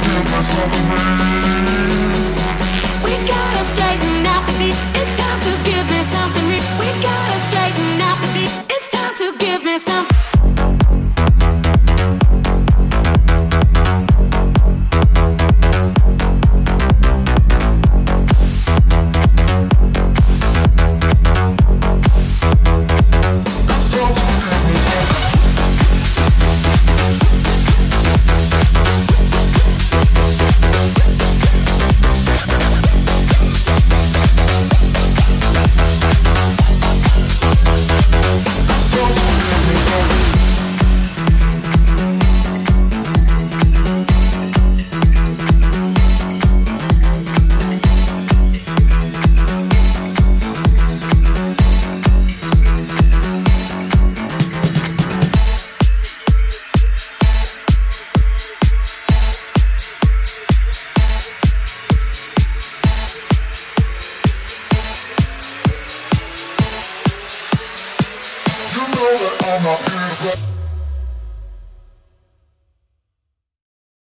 know that I'm not here.